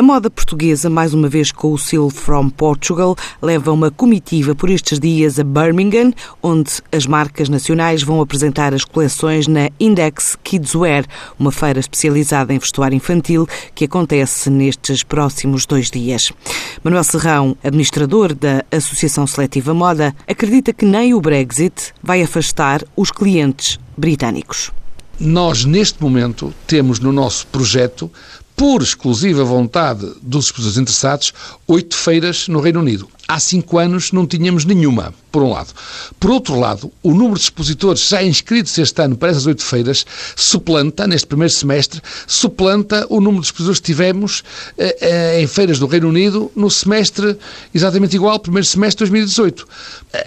A moda portuguesa, mais uma vez com o selo From Portugal, leva uma comitiva por estes dias a Birmingham, onde as marcas nacionais vão apresentar as coleções na Index Kidswear, uma feira especializada em vestuário infantil que acontece nestes próximos dois dias. Manuel Serrão, administrador da Associação Seletiva Moda, acredita que nem o Brexit vai afastar os clientes britânicos. Nós, neste momento, temos no nosso projeto por exclusiva vontade dos expositores interessados, oito feiras no Reino Unido. Há cinco anos não tínhamos nenhuma, por um lado. Por outro lado, o número de expositores já inscritos este ano para essas oito feiras suplanta, neste primeiro semestre, suplanta o número de expositores que tivemos eh, eh, em feiras do Reino Unido no semestre exatamente igual, primeiro semestre de 2018.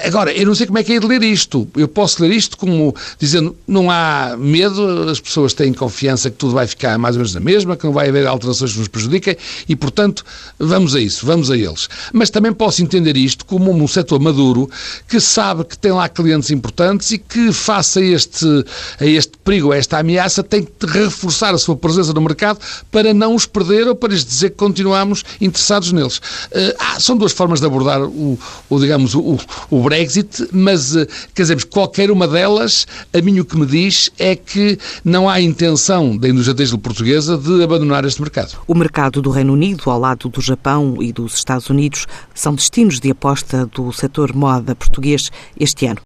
Agora, eu não sei como é que é de ler isto. Eu posso ler isto como dizendo não há medo, as pessoas têm confiança que tudo vai ficar mais ou menos na mesma, que não vai haver alterações que nos prejudiquem e, portanto, vamos a isso, vamos a eles. Mas também posso entender isto como um setor maduro que sabe que tem lá clientes importantes e que, face a este, a este perigo, a esta ameaça, tem que reforçar a sua presença no mercado para não os perder ou para lhes dizer que continuamos interessados neles. Uh, são duas formas de abordar o, o digamos, o, o, Brexit, mas, uh, quer dizer, qualquer uma delas, a mim o que me diz é que não há intenção da indústria têxtil portuguesa de abandonar mercado. O mercado do Reino Unido, ao lado do Japão e dos Estados Unidos, são destinos de aposta do setor moda português este ano.